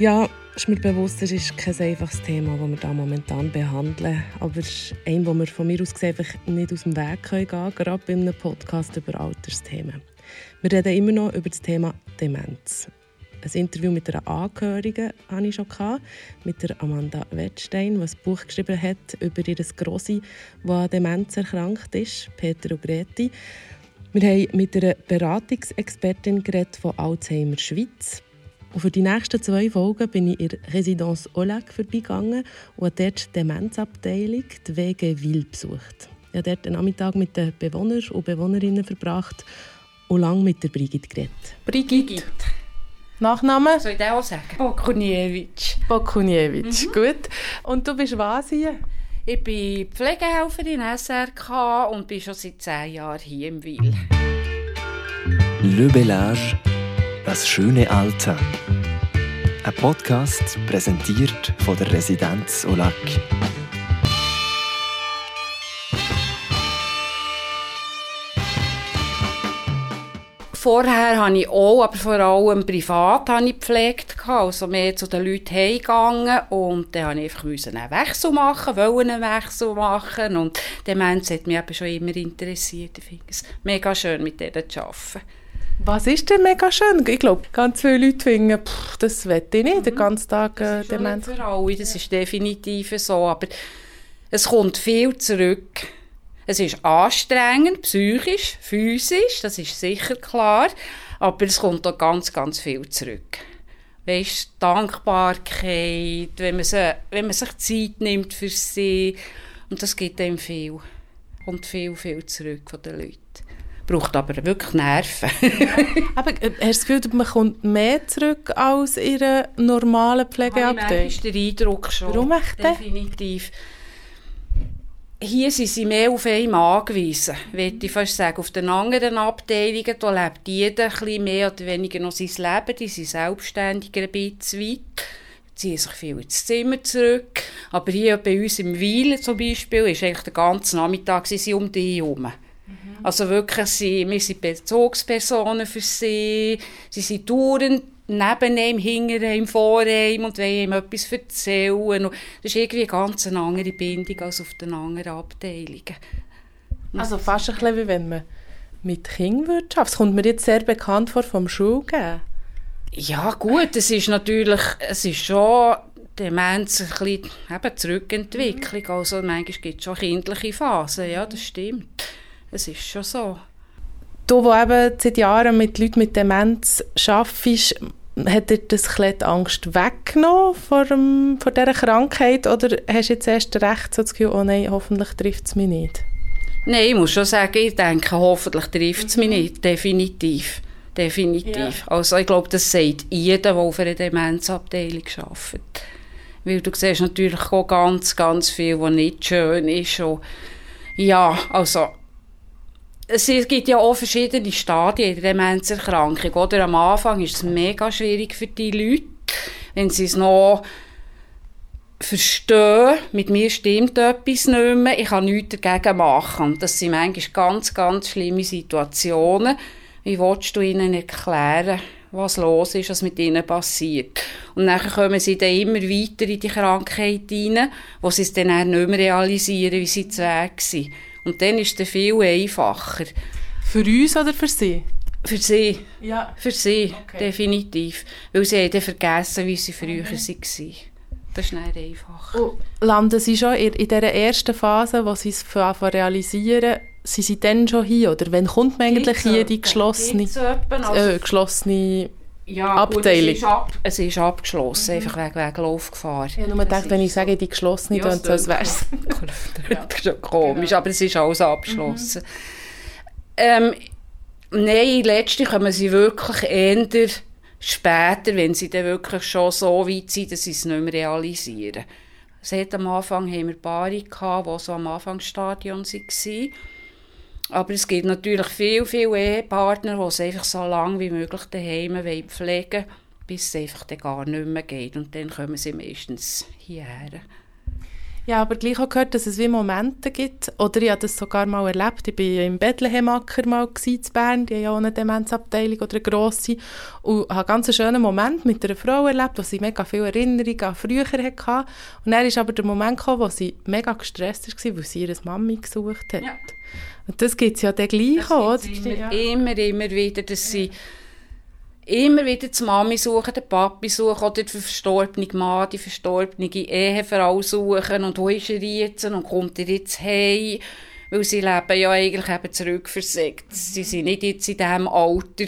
Ja, ist mir bewusst, es ist kein einfaches Thema, das wir da momentan behandeln. Aber es ist ein, das wir von mir aus gesehen einfach nicht aus dem Weg gehen können, gerade bei einem Podcast über Altersthemen. Wir reden immer noch über das Thema Demenz. Ein Interview mit einer Angehörigen hatte ich schon, mit der Amanda Wettstein, die ein Buch geschrieben hat über ihr Grossi, das an Demenz erkrankt ist, Peter und Greti. Wir haben mit einer Beratungsexpertin geredet von Alzheimer Schweiz und für die nächsten zwei Folgen bin ich in der Residence Oleg vorbeigegangen und habe dort die Demenzabteilung, die WG Wil, besucht. Ich habe dort den Nachmittag mit den Bewohnern und Bewohnerinnen verbracht und lange mit der Brigitte geredet. Brigitte. Nachname? Soll ich den auch sagen? Bokuniewicz. Bokuniewicz, mhm. gut. Und du bist was hier? Ich bin Pflegehelferin SRK und bin schon seit zehn Jahren hier im Wil. Le Bellage das schöne Alter. Ein Podcast präsentiert von der Residenz Olac. Vorher habe ich auch, aber vor allem privat, habe ich gepflegt. Also mehr zu den Leuten heimgegangen und dann musste ich einfach einen Wechsel machen, wollen einen Wechsel machen und Demenz hat mich eben schon immer interessiert. Ich finde es mega schön, mit denen zu arbeiten. Was ist denn mega schön? Ich glaube, ganz viele Leute finden, pff, das will ich nicht, mhm. den ganzen Tag äh, das Demenz. Für alle, das ist definitiv so, aber es kommt viel zurück. Es ist anstrengend, psychisch, physisch, das ist sicher klar, aber es kommt auch ganz, ganz viel zurück. Weißt, Dankbarkeit, wenn man, sie, wenn man sich Zeit nimmt für sie, und das gibt einem viel. Kommt viel, viel zurück von den Leuten braucht aber wirklich Nerven. aber äh, hast du das Gefühl, man kommt mehr zurück als in einer normalen Pflegeabteilung? Das ist der Eindruck schon. Warum echt? Definitiv. Hier sind sie mehr auf einen angewiesen, würde ich fast sagen. Auf den anderen Abteilungen, da lebt jeder ein bisschen mehr oder weniger noch sein Leben, die sind selbstständiger ein bisschen weit ziehen sich viel ins Zimmer zurück. Aber hier bei uns im Weil zum Beispiel ist eigentlich der ganze Nachmittag sie um die herum. Also wirklich, sie, wir sind Bezugspersonen für sie. Sie sind dauernd neben ihm, hinter ihm, vor ihm und wollen ihm etwas erzählen. Und das ist irgendwie eine ganz andere Bindung als auf den anderen Abteilungen. Also fast ein bisschen wie wenn man mit Kindern arbeiten Das kommt mir jetzt sehr bekannt vor vom Schulgehen. Ja gut, es ist natürlich, es ist schon Demenz ein bisschen eben Zurückentwicklung. Also manchmal gibt es schon kindliche Phasen, ja, das stimmt. Es ist schon so. Du, der eben seit Jahren mit Leuten mit Demenz arbeitest, hat dir das die Angst weggenommen vor, dem, vor dieser Krankheit oder hast du jetzt erst recht so das Gefühl, oh nein, hoffentlich trifft es mich nicht? Nein, ich muss schon sagen, ich denke, hoffentlich trifft es mich mhm. nicht, definitiv. Definitiv. Ja. Also ich glaube, das sagt jeder, der auf einer Demenzabteilung arbeitet. Weil du siehst natürlich auch ganz, ganz viel, was nicht schön ist. Und ja, also es gibt ja auch verschiedene Stadien der Demenzerkrankung. Oder am Anfang ist es mega schwierig für die Leute, wenn sie es noch verstehen, mit mir stimmt etwas nicht mehr, ich kann nichts dagegen machen. Das sind manchmal ganz, ganz schlimme Situationen. Wie willst du ihnen erklären, was los ist, was mit ihnen passiert? Und dann kommen sie dann immer weiter in die Krankheit hinein, wo sie es dann nicht mehr realisieren, wie sie Weg sind. Und dann ist es viel einfacher. Für uns oder für sie? Für sie. Ja. Für sie, okay. definitiv. Weil sie haben vergessen, wie sie früher okay. waren. Das ist nicht einfach. Und landen Sie schon in, in dieser ersten Phase, wo Sie es realisieren, Sie sind dann schon hier? Oder wann kommt man eigentlich hier die geschlossene, also, äh, geschlossene ja, Abteilung? Gut, es, ist ab, es ist abgeschlossen, mhm. einfach wegen, wegen Laufgefahr. Ja, nur denkt, wenn ich sage, die geschlossene, ja, dann so, wäre es... schon komisch, genau. aber es ist alles abgeschlossen. Mhm. Ähm, nein, letztlich kommen sie wirklich eher später, wenn sie dann wirklich schon so weit sind, dass sie es nicht mehr realisieren. Seit am Anfang haben wir Paare gehabt, die so am Anfangsstadion waren. Aber es gibt natürlich viele, viele Ehepartner, die es einfach so lange wie möglich daheim pflegen wollen, bis es einfach dann gar nicht mehr geht. Und dann kommen sie meistens hierher. Ja, aber gleich auch gehört, dass es wie Momente gibt, oder ich habe das sogar mal erlebt, ich war im Bethlehemacker mal in Bern, die haben ja auch eine Demenzabteilung oder eine grosse, und habe einen ganz schönen Moment mit einer Frau erlebt, wo sie mega viele Erinnerungen an früher hatte. Und dann ist aber der Moment gekommen, wo sie mega gestresst war, weil sie ihre Mami gesucht hat. Ja. Und das gibt es ja dann gleich auch, oder? Immer, immer, immer wieder, dass sie immer wieder die Mami suchen, den Papi suchen oder den verstorbenen Mann, die verstorbene Ehefrau suchen und wo ist er jetzt und kommt er jetzt heim? Weil sie leben ja eigentlich eben zurückversägt. Sie sind nicht jetzt in dem Alter,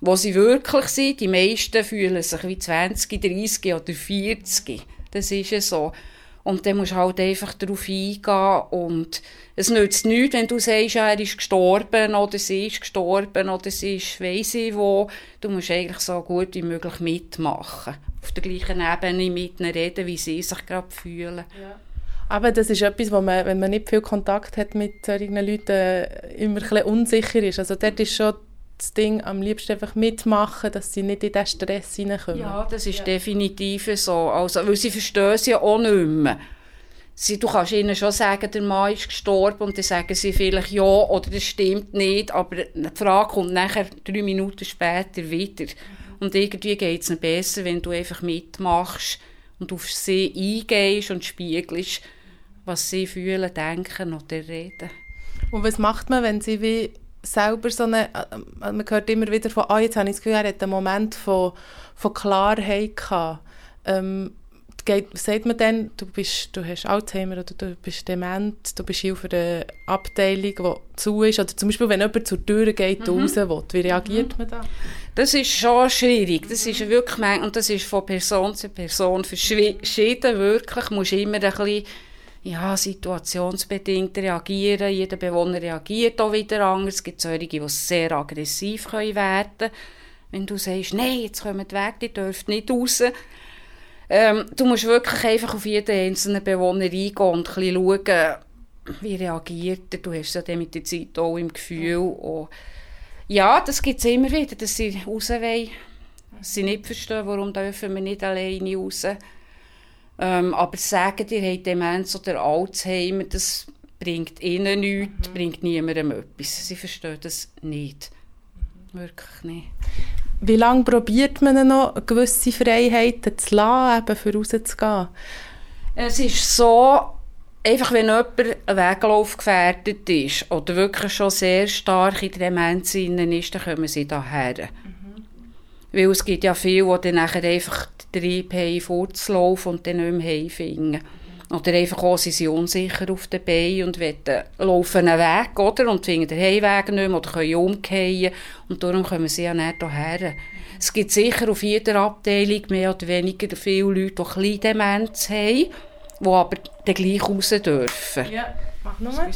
wo sie wirklich sind. Die meisten fühlen sich wie 20, 30 oder 40. Das ist ja so. Und dann musst du halt einfach darauf eingehen und es nützt nichts, wenn du sagst, ja, er ist gestorben oder sie ist gestorben oder sie ist weiss ich wo. Du musst eigentlich so gut wie möglich mitmachen. Auf der gleichen Ebene mit ihnen reden, wie sie sich gerade fühlen. Ja. Aber das ist etwas, wo man, wenn man nicht viel Kontakt hat mit solchen Leuten, immer ein bisschen unsicher ist. Also dort ist schon das Ding am liebsten einfach mitmachen, dass sie nicht in diesen Stress hineinkommen. Ja, das ist ja. definitiv so. Also, weil sie verstehen es ja auch nicht mehr. Sie, du kannst ihnen schon sagen, der Mann ist gestorben und dann sagen sie vielleicht ja oder das stimmt nicht, aber die Frage kommt nachher drei Minuten später wieder. Und irgendwie geht es ihnen besser, wenn du einfach mitmachst und auf sie eingehst und spiegelst, was sie fühlen, denken oder reden. Und was macht man, wenn sie wie selber so eine, äh, man hört immer wieder von, ah, jetzt habe ich das Gefühl, er hat einen Moment von, von Klarheit gehabt. Ähm, geht, sagt man dann, du, bist, du hast Alzheimer oder du bist dement, du bist hier auf einer Abteilung, die zu ist, oder zum Beispiel, wenn jemand zur Tür geht, mhm. raus will, wie reagiert mhm. man da? Das ist schon schwierig, das ist wirklich, und das ist von Person zu Person verschieden, wirklich, musst immer ein bisschen ja, situationsbedingt reagieren. Jeder Bewohner reagiert auch wieder anders. Es gibt solche, die sehr aggressiv werden können. Wenn du sagst, nein, jetzt kommt weg, die dürft nicht raus. Ähm, du musst wirklich einfach auf jeden einzelnen Bewohner eingehen und ein bisschen schauen, wie reagiert er. Du hast ja mit der Zeit auch im Gefühl. Und ja, das gibt es immer wieder, dass sie raus wollen. Sie nicht verstehen, warum dürfen wir nicht alleine raus dürfen ähm, aber sagen, ihr habt Demenz oder Alzheimer, das bringt ihnen nichts, mhm. bringt niemandem etwas. Sie verstehen das nicht. Wirklich nicht. Wie lange probiert man noch, gewisse Freiheiten zu lassen, eben für rauszugehen? Es ist so, einfach wenn jemand Weglauf gefährdet ist oder wirklich schon sehr stark in der Demenz ist, dann kommen sie daher. Weil es gibt ja viele, die dann nachher einfach Trieb haben, vorzulaufen und dann nicht mehr heimfinden. Oder einfach auch, sie sind unsicher auf den Beinen und wollen, laufen einen Weg, oder? Und finden den Heimweg nicht mehr oder können umkehren. Und darum kommen sie ja nicht hierher. Es gibt sicher auf jeder Abteilung mehr oder weniger viele Leute, die kleine Demenz haben, die aber dann gleich raus dürfen. Ja, mach nochmal.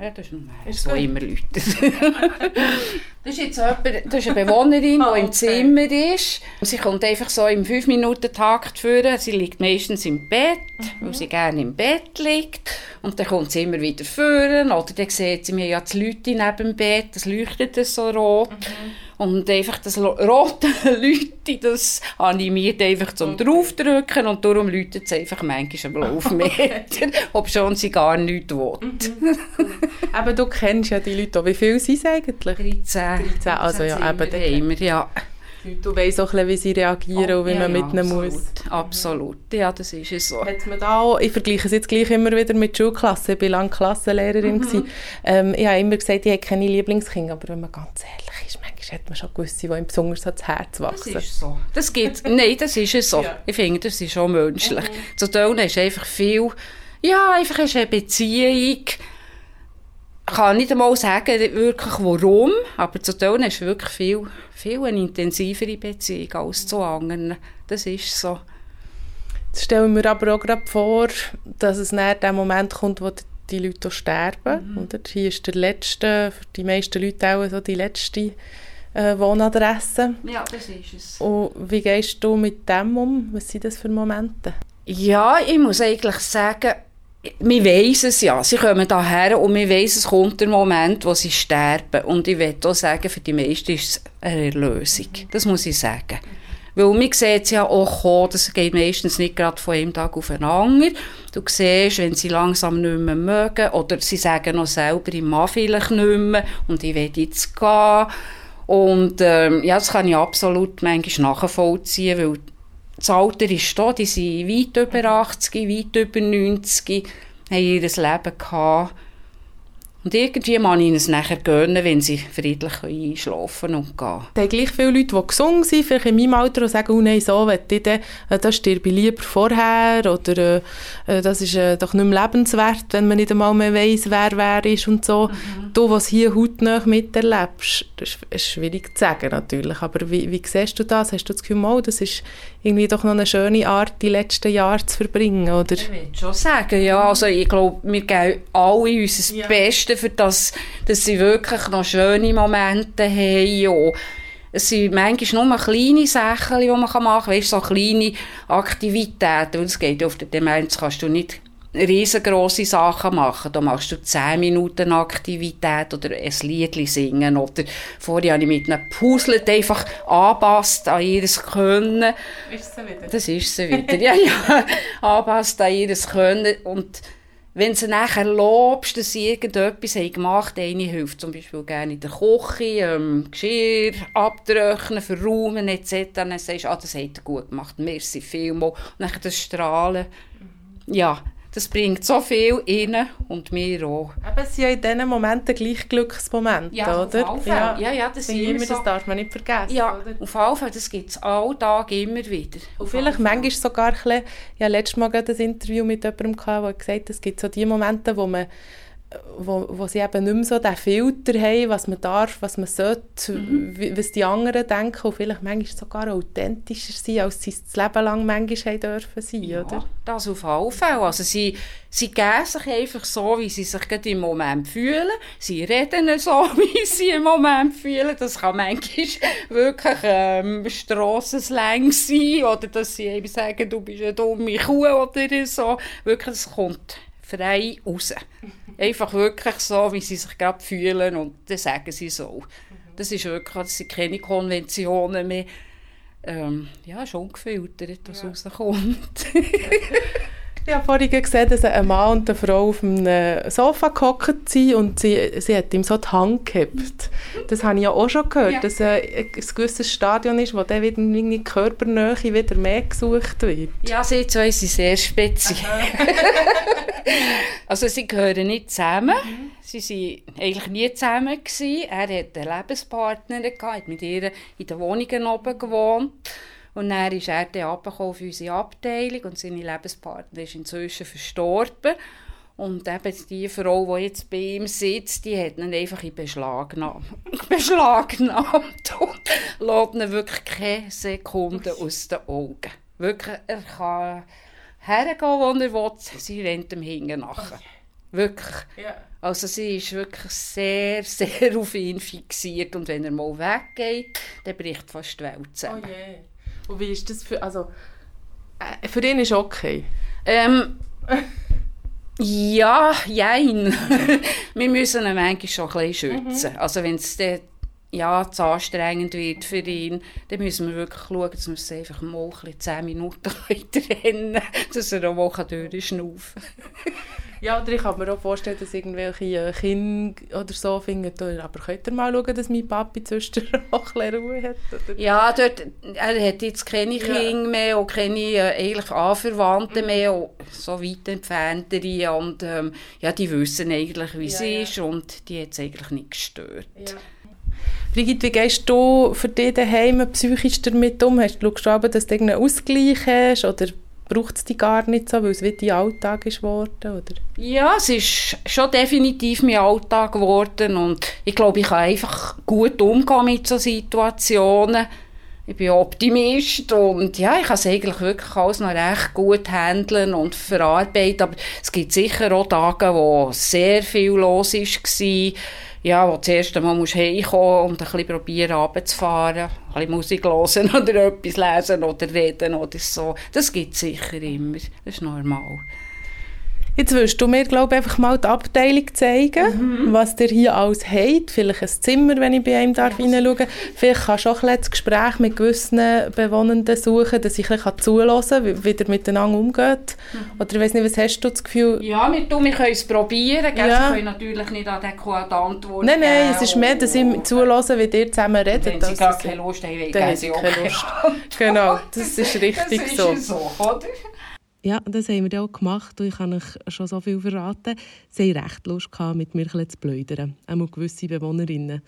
Ja, das ist so immer Leute. das ist jetzt jemand, das ist eine Bewohnerin, oh, die im Zimmer ist. Sie kommt einfach so im 5-Minuten-Takt führen. Sie liegt meistens im Bett, mhm. weil sie gerne im Bett liegt. Und dann kommt sie immer wieder führen. Oder dann sieht sie, wir ja die Leute neben dem Bett, das leuchtet so rot. Mhm. Und einfach das rote Leute, das animiert einfach zum okay. Draufdrücken und darum läutet es einfach manchmal am Laufmeter, ob schon sie gar nichts will. Mhm. aber du kennst ja die Leute, wie viele sind es eigentlich? 13. 13, also ja, eben. Wir, ja. Du weißt auch bisschen, wie sie reagieren oh, und wie ja, man mit ihnen absolut, muss. Absolut, ja, das ist es so. Hat man da auch, ich vergleiche es jetzt gleich immer wieder mit Schulklassen, ich war lange Klassenlehrerin. Mhm. Ähm, ich habe immer gesagt, ich habe keine Lieblingskinder, aber wenn man ganz ehrlich ist, manchmal hat man schon gewisse, die ihm besonders ans Herz wachsen. Das ist so. Das nein, das ist es so. Ja. Ich finde, das ist schon menschlich. Mhm. Zu tun ist einfach viel, ja, einfach ist eine Beziehung, kann nicht einmal sagen, wirklich warum, aber zu tun ist wirklich viel, viel eine intensivere Beziehung als zu anderen. Das ist so. Jetzt stellen wir aber auch gerade vor, dass es näher der Moment kommt, wo die Leute sterben. Mhm. Oder? Hier ist der letzte, für die meisten Leute auch so die letzte äh, Wohnadresse. Ja, das ist es. Und wie gehst du mit dem um? Was sind das für Momente? Ja, ich muss eigentlich sagen, wir wissen es ja, sie kommen daher und wir wissen, es kommt der Moment, wo sie sterben. Und ich will auch sagen, für die meisten ist es eine Erlösung. Das muss ich sagen. Weil man sieht ja auch, kommen, das geht meistens nicht gerade von einem Tag auf den anderen. Du siehst, wenn sie langsam nicht mehr mögen, oder sie sagen noch selber, ich mag vielleicht nicht mehr und ich will jetzt gehen. Und ähm, ja, das kann ich absolut manchmal nachvollziehen, weil das Alter ist da, die sind weit über 80, weit über 90, haben ihr Leben gehabt und irgendwie kann ich es nachher gönnen, wenn sie friedlich einschlafen und gehen. Da haben gleich viele Leute, die gesungen sind, vielleicht in meinem Alter, und sagen, oh nein, so will ich dann, äh, das stirbe ich lieber vorher, oder äh, äh, das ist äh, doch nicht mehr lebenswert, wenn man nicht einmal mehr weiss, wer wer ist und so. Mhm. Du, was hier hautnah miterlebst, das ist schwierig zu sagen natürlich, aber wie, wie siehst du das? Hast du das Gefühl, oh, das ist irgendwie doch noch eine schöne Art, die letzten Jahre zu verbringen, oder? Ich würde schon sagen, ja, also ich glaube, wir geben alle unser ja. Bestes Besten, für das, dass sie wirklich noch schöne Momente haben. Es sind manchmal nur kleine Sachen, die man machen kann. Weißt, so kleine Aktivitäten. Weil es geht auf der Demenz, kannst du nicht riesengroße Sachen machen. Da machst du 10 Minuten Aktivität oder ein Lied singen. Oder vorher habe ich mit einem Puzzle einfach anpasst an ihr Können. Ist sie wieder? Das ist sie wieder, ja, ja. anpasst an ihr Können. Und wenn sie nachher lobst, dass sie irgendetwas haben gemacht haben, eine hilft zum Beispiel gerne in der Küche, ähm, Geschirr abtrocknen, verräumen etc. Dann sagst du, ah, das hat er gut gemacht, merci vielmal. Und dann das Strahlen. Ja, das bringt so viel rein und mir auch. Aber es sind ja in diesen Momenten gleich Glücksmomente, ja, oder? Auf ja, ja, ja, das, immer, so. das darf man nicht vergessen. Ja, oder? auf jeden Fall, das gibt es alle Tage immer wieder. Und vielleicht manchmal sogar ein bisschen, ja, letztes Mal ein Interview mit jemandem gehabt, der gesagt hat, es gibt so die Momente, wo man wo, wo sie eben nicht mehr so den Filter haben, was man darf, was man sollte, mhm. was die anderen denken und vielleicht manchmal sogar authentischer sein, als sie das Leben lang manchmal haben dürfen sein, ja, oder? das auf alle Fälle. Also sie, sie geben sich einfach so, wie sie sich gerade im Moment fühlen. Sie reden so, wie sie im Moment fühlen. Das kann manchmal wirklich ähm, Strassenslang sein oder dass sie eben sagen, du bist eine dumme Kuh oder so. Wirklich, es kommt frei raus. Einfach wirklich so, wie sie sich gerade fühlen und dann sagen sie so. Das ist wirklich, das sind keine Konventionen mehr. Ähm, ja, schon ungefiltert, was ja. rauskommt. Ich habe vorhin gesehen, dass ein Mann und eine Frau auf einem Sofa gehockt sind und sie, sie hat ihm so die Hand gehabt. Das habe ich ja auch schon gehört, ja. dass ein, ein gewisses Stadion ist, wo dann wieder in die Körpernähe wieder mehr gesucht wird. Ja, sie zwei sind sehr speziell. also sie gehören nicht zusammen. Mhm. Sie waren eigentlich nie zusammen. Gewesen. Er hatte einen Lebenspartner, gehabt, hat mit ihr in den Wohnungen oben gewohnt. Und dann ist er dann auf unsere Abteilung und seine Lebenspartner ist inzwischen verstorben. Und eben die Frau, die jetzt bei ihm sitzt, die hat ihn einfach in Beschlagnahmt. Beschlagnahmt und lässt ihn wirklich keine Sekunde aus den Augen. Wirklich, er kann hergehen, wo er will, sie rennt ihm hinten nachher. Wirklich. Ja. Also sie ist wirklich sehr, sehr auf ihn fixiert und wenn er mal weggeht, dann bricht fast die Welt zusammen. Oh yeah. Und wie ist das für, also, äh, für ihn ist okay? Ähm, ja, jein. wir müssen ihn manchmal schon ein bisschen schützen. Mhm. Also wenn es ja, zu anstrengend wird für ihn, dann müssen wir wirklich schauen, dass wir es einfach mal ein 10 Minuten trennen dass er auch mal durchschnaufen kann. Ja, oder ich kann mir auch vorstellen, dass irgendwelche äh, Kinder oder so finden, aber könnt ihr mal schauen, dass mein Papi zwischen auch ein Ruhe hat? Oder? Ja, dort, er hat jetzt keine ja. Kinder mehr und keine äh, eigentlich Anverwandte mhm. mehr, auch so weit entferntere und ähm, ja, die wissen eigentlich, wie ja, sie ja. ist und die hat es eigentlich nicht gestört. Ja. Brigitte, wie gehst du für dich daheim psychisch damit um? Hast, schaust du aber, dass du einen Ausgleich hast oder braucht es die gar nicht so, weil es wie dein Alltag ist geworden, oder? Ja, es ist schon definitiv mein Alltag geworden und ich glaube, ich kann einfach gut umgehen mit solchen Situationen. Ich bin Optimist und ja, ich kann es eigentlich wirklich alles noch recht gut handeln und verarbeiten, aber es gibt sicher auch Tage, wo sehr viel los war ja, wo das erste Mal musst heimkommen und ein bisschen probieren runterzufahren, ein bisschen Musik hören oder etwas lesen oder reden oder so. Das gibt es sicher immer. Das ist normal. Jetzt willst du mir, glaube ich, einfach mal die Abteilung zeigen, mhm. was ihr hier alles habt. Vielleicht ein Zimmer, wenn ich bei einem darf ja. hineinschauen Vielleicht kannst du auch ein das Gespräch mit gewissen Bewohnenden suchen, dass ich ein bisschen zuhören kann, wie, ihr miteinander umgeht. Mhm. Oder ich weiß nicht, was hast du das Gefühl? Ja, wir, wir können es probieren. Ja. Sie können natürlich nicht adäquat antworten. Nein, nein, es ist mehr, dass ich zuhöre, wie ihr zusammen redet. Wenn sie gar keine Lust haben, dann haben sie auch keine Lust. genau, das ist richtig das ist so. so oder? Ja, das haben wir auch gemacht und ich kann euch schon so viel verraten. Sie hatten recht Lust, mit mir zu plaudern, auch gewisse Bewohnerinnen.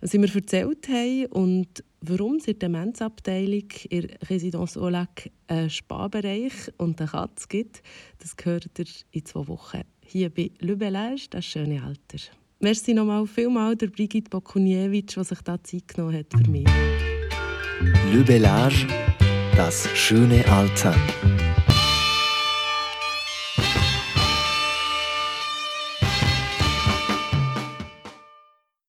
Was sie mir erzählt haben und warum sie in der Demenzabteilung in Residence Olac einen Spa-Bereich und eine Katze gibt, das hört ihr in zwei Wochen hier bei Le Bellage, das schöne Alter. Merci nochmal vielmal der Brigitte Bokuniewicz, die sich da Zeit genommen hat für mich. Le Bellage, das schöne Alter.